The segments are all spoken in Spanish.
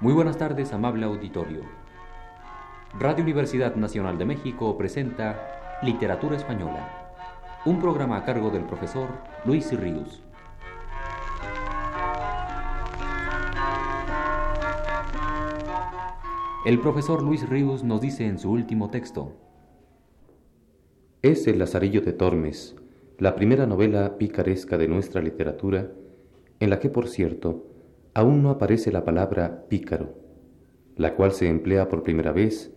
Muy buenas tardes, amable auditorio. Radio Universidad Nacional de México presenta Literatura Española, un programa a cargo del profesor Luis Ríos. El profesor Luis Ríos nos dice en su último texto, Es El Lazarillo de Tormes, la primera novela picaresca de nuestra literatura, en la que, por cierto, aún no aparece la palabra pícaro, la cual se emplea por primera vez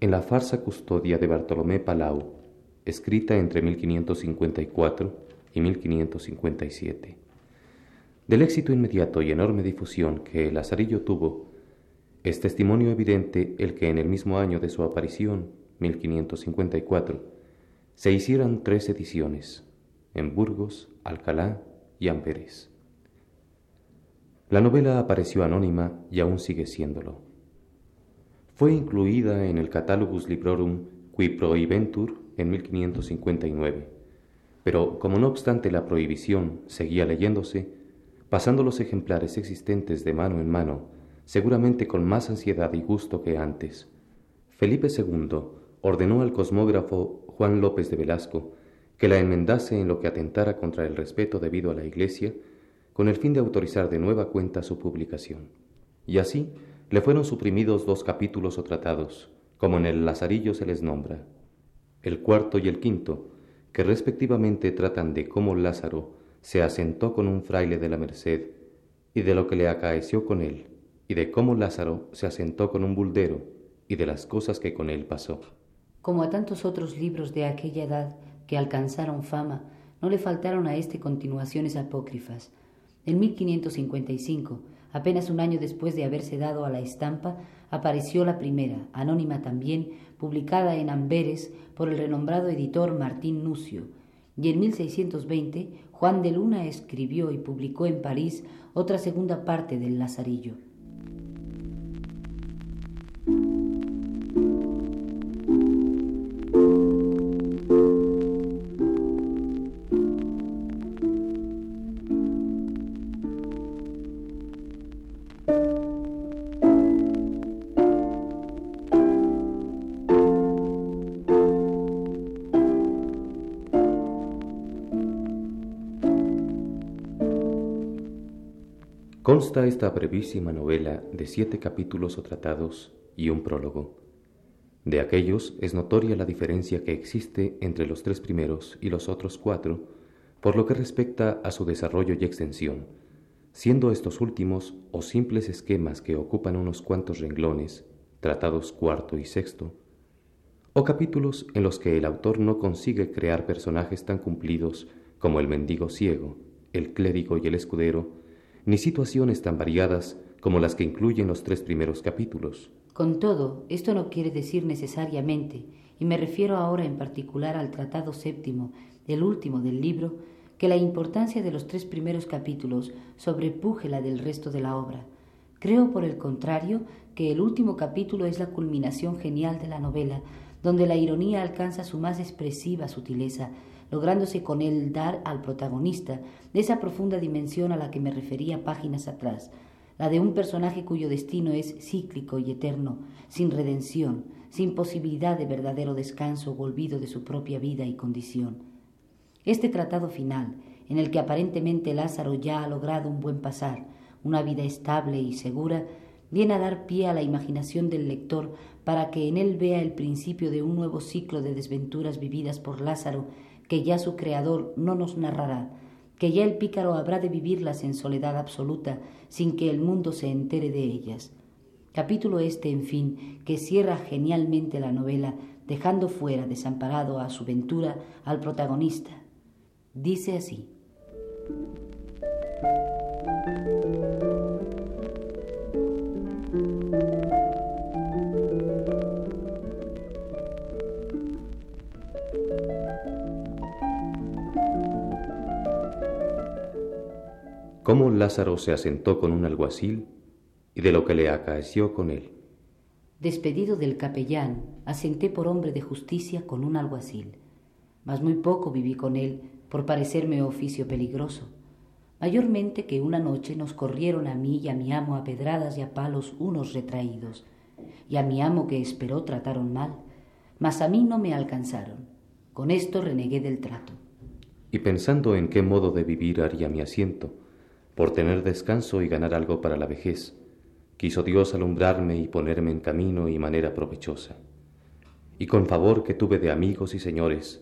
en la farsa custodia de Bartolomé Palau, escrita entre 1554 y 1557. Del éxito inmediato y enorme difusión que el Lazarillo tuvo, es testimonio evidente el que en el mismo año de su aparición, 1554, se hicieran tres ediciones, en Burgos, Alcalá y Amberes. La novela apareció anónima y aún sigue siéndolo. Fue incluida en el Catalogus Librorum qui prohibentur en 1559, pero como no obstante la prohibición seguía leyéndose, pasando los ejemplares existentes de mano en mano, seguramente con más ansiedad y gusto que antes, Felipe II ordenó al cosmógrafo Juan López de Velasco que la enmendase en lo que atentara contra el respeto debido a la Iglesia con el fin de autorizar de nueva cuenta su publicación. Y así le fueron suprimidos dos capítulos o tratados, como en el Lazarillo se les nombra, el cuarto y el quinto, que respectivamente tratan de cómo Lázaro se asentó con un fraile de la Merced y de lo que le acaeció con él, y de cómo Lázaro se asentó con un buldero y de las cosas que con él pasó. Como a tantos otros libros de aquella edad que alcanzaron fama, no le faltaron a éste continuaciones apócrifas, en 1555, apenas un año después de haberse dado a la estampa, apareció la primera, anónima también, publicada en Amberes por el renombrado editor Martín Nucio, y en 1620 Juan de Luna escribió y publicó en París otra segunda parte del Lazarillo. Consta esta brevísima novela de siete capítulos o tratados y un prólogo. De aquellos es notoria la diferencia que existe entre los tres primeros y los otros cuatro por lo que respecta a su desarrollo y extensión, siendo estos últimos o simples esquemas que ocupan unos cuantos renglones, tratados cuarto y sexto, o capítulos en los que el autor no consigue crear personajes tan cumplidos como el mendigo ciego, el clérigo y el escudero, ni situaciones tan variadas como las que incluyen los tres primeros capítulos. Con todo, esto no quiere decir necesariamente, y me refiero ahora en particular al Tratado Séptimo, el último del libro, que la importancia de los tres primeros capítulos sobrepuje la del resto de la obra. Creo, por el contrario, que el último capítulo es la culminación genial de la novela, donde la ironía alcanza su más expresiva sutileza, lográndose con él dar al protagonista esa profunda dimensión a la que me refería páginas atrás, la de un personaje cuyo destino es cíclico y eterno, sin redención, sin posibilidad de verdadero descanso o olvido de su propia vida y condición. Este tratado final, en el que aparentemente Lázaro ya ha logrado un buen pasar, una vida estable y segura, viene a dar pie a la imaginación del lector para que en él vea el principio de un nuevo ciclo de desventuras vividas por Lázaro que ya su creador no nos narrará, que ya el pícaro habrá de vivirlas en soledad absoluta, sin que el mundo se entere de ellas. Capítulo este, en fin, que cierra genialmente la novela, dejando fuera, desamparado a su ventura, al protagonista. Dice así. Cómo Lázaro se asentó con un alguacil y de lo que le acaeció con él. Despedido del capellán, asenté por hombre de justicia con un alguacil, mas muy poco viví con él por parecerme oficio peligroso. mayormente que una noche nos corrieron a mí y a mi amo a pedradas y a palos unos retraídos, y a mi amo que esperó trataron mal, mas a mí no me alcanzaron. Con esto renegué del trato. Y pensando en qué modo de vivir haría mi asiento, por tener descanso y ganar algo para la vejez, quiso Dios alumbrarme y ponerme en camino y manera provechosa. Y con favor que tuve de amigos y señores,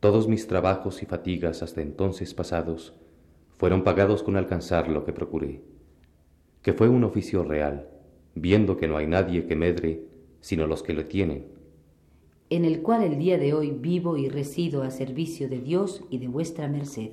todos mis trabajos y fatigas hasta entonces pasados fueron pagados con alcanzar lo que procuré, que fue un oficio real, viendo que no hay nadie que medre sino los que lo tienen, en el cual el día de hoy vivo y resido a servicio de Dios y de vuestra merced.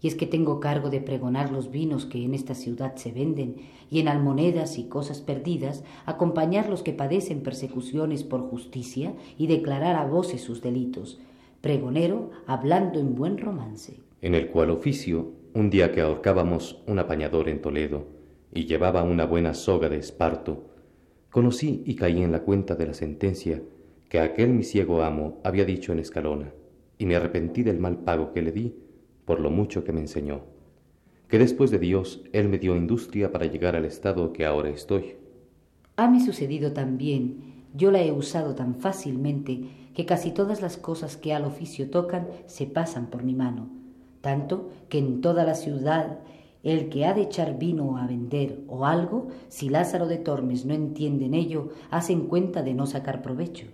Y es que tengo cargo de pregonar los vinos que en esta ciudad se venden, y en almonedas y cosas perdidas, acompañar los que padecen persecuciones por justicia y declarar a voces sus delitos. Pregonero hablando en buen romance. En el cual oficio, un día que ahorcábamos un apañador en Toledo, y llevaba una buena soga de esparto, conocí y caí en la cuenta de la sentencia que aquel mi ciego amo había dicho en Escalona, y me arrepentí del mal pago que le di por lo mucho que me enseñó, que después de Dios Él me dio industria para llegar al estado que ahora estoy. Hame sucedido también, yo la he usado tan fácilmente que casi todas las cosas que al oficio tocan se pasan por mi mano, tanto que en toda la ciudad el que ha de echar vino a vender o algo, si Lázaro de Tormes no entiende en ello, hacen cuenta de no sacar provecho.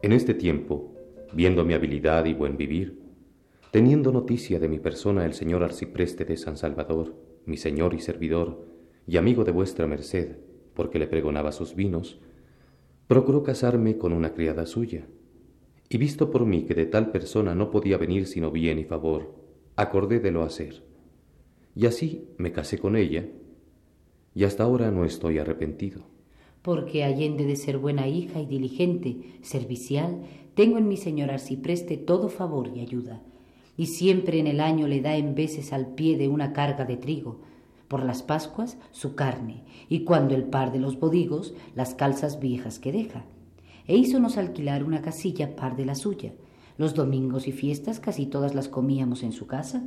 En este tiempo, viendo mi habilidad y buen vivir, teniendo noticia de mi persona el señor arcipreste de San Salvador, mi señor y servidor, y amigo de vuestra merced, porque le pregonaba sus vinos, procuró casarme con una criada suya, y visto por mí que de tal persona no podía venir sino bien y favor, acordé de lo hacer. Y así me casé con ella, y hasta ahora no estoy arrepentido porque allende de ser buena hija y diligente, servicial, tengo en mi señor arcipreste todo favor y ayuda, y siempre en el año le da en veces al pie de una carga de trigo, por las Pascuas su carne, y cuando el par de los bodigos las calzas viejas que deja. E hízonos alquilar una casilla par de la suya. Los domingos y fiestas casi todas las comíamos en su casa.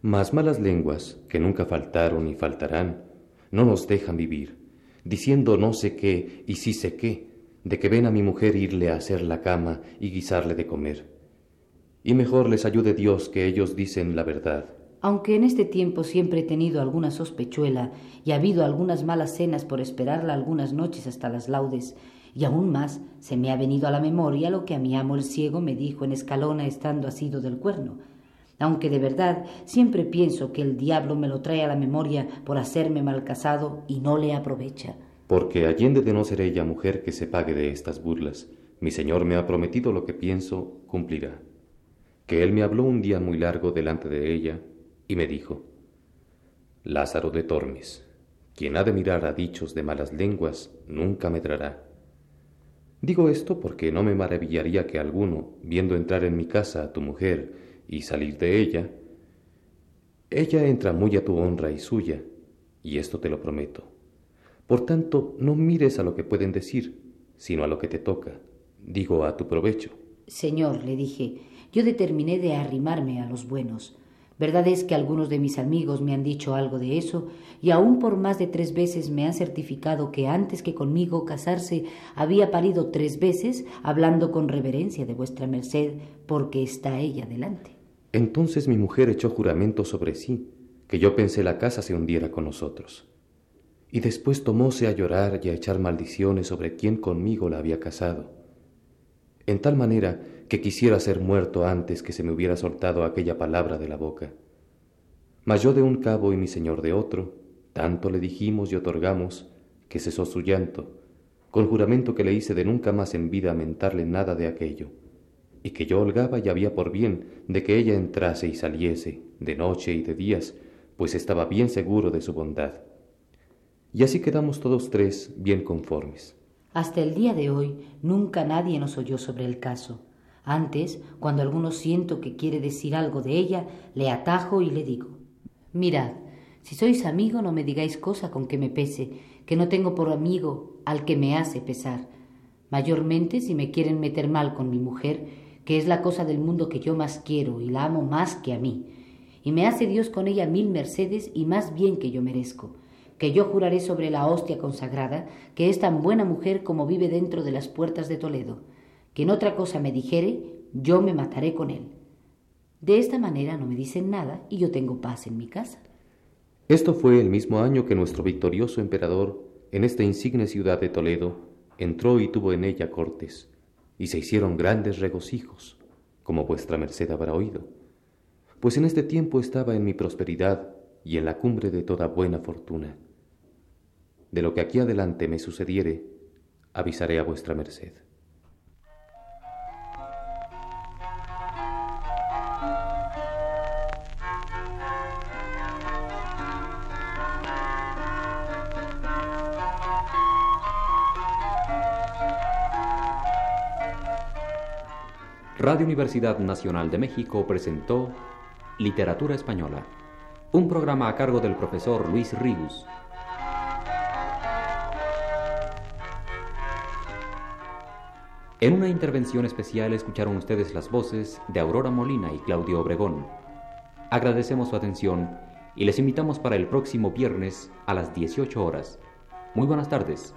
Mas malas lenguas, que nunca faltaron y faltarán, no nos dejan vivir diciendo no sé qué y sí sé qué, de que ven a mi mujer irle a hacer la cama y guisarle de comer. Y mejor les ayude Dios que ellos dicen la verdad. Aunque en este tiempo siempre he tenido alguna sospechuela y ha habido algunas malas cenas por esperarla algunas noches hasta las laudes, y aún más se me ha venido a la memoria lo que a mi amo el ciego me dijo en Escalona estando asido del cuerno, aunque de verdad siempre pienso que el diablo me lo trae a la memoria por hacerme mal casado y no le aprovecha. Porque allende de no ser ella mujer que se pague de estas burlas, mi señor me ha prometido lo que pienso cumplirá. Que él me habló un día muy largo delante de ella y me dijo, Lázaro de Tormes, quien ha de mirar a dichos de malas lenguas, nunca medrará. Digo esto porque no me maravillaría que alguno, viendo entrar en mi casa a tu mujer y salir de ella, ella entra muy a tu honra y suya, y esto te lo prometo. Por tanto, no mires a lo que pueden decir, sino a lo que te toca, digo a tu provecho. Señor, le dije, yo determiné de arrimarme a los buenos. Verdad es que algunos de mis amigos me han dicho algo de eso, y aún por más de tres veces me han certificado que antes que conmigo casarse había parido tres veces, hablando con reverencia de vuestra merced, porque está ella delante. Entonces mi mujer echó juramento sobre sí, que yo pensé la casa se hundiera con nosotros. Y después tomóse a llorar y a echar maldiciones sobre quien conmigo la había casado, en tal manera que quisiera ser muerto antes que se me hubiera soltado aquella palabra de la boca. Mas yo de un cabo y mi señor de otro, tanto le dijimos y otorgamos que cesó su llanto, con juramento que le hice de nunca más en vida mentarle nada de aquello y que yo holgaba y había por bien de que ella entrase y saliese, de noche y de días, pues estaba bien seguro de su bondad. Y así quedamos todos tres bien conformes. Hasta el día de hoy nunca nadie nos oyó sobre el caso. Antes, cuando alguno siento que quiere decir algo de ella, le atajo y le digo, mirad, si sois amigo no me digáis cosa con que me pese, que no tengo por amigo al que me hace pesar. Mayormente si me quieren meter mal con mi mujer, que es la cosa del mundo que yo más quiero y la amo más que a mí. Y me hace Dios con ella mil mercedes y más bien que yo merezco que yo juraré sobre la hostia consagrada, que es tan buena mujer como vive dentro de las puertas de Toledo, que en otra cosa me dijere, yo me mataré con él. De esta manera no me dicen nada y yo tengo paz en mi casa. Esto fue el mismo año que nuestro victorioso emperador, en esta insigne ciudad de Toledo, entró y tuvo en ella cortes, y se hicieron grandes regocijos, como vuestra merced habrá oído. Pues en este tiempo estaba en mi prosperidad y en la cumbre de toda buena fortuna. De lo que aquí adelante me sucediere, avisaré a vuestra merced. Radio Universidad Nacional de México presentó Literatura Española, un programa a cargo del profesor Luis Ríos. En una intervención especial escucharon ustedes las voces de Aurora Molina y Claudio Obregón. Agradecemos su atención y les invitamos para el próximo viernes a las 18 horas. Muy buenas tardes.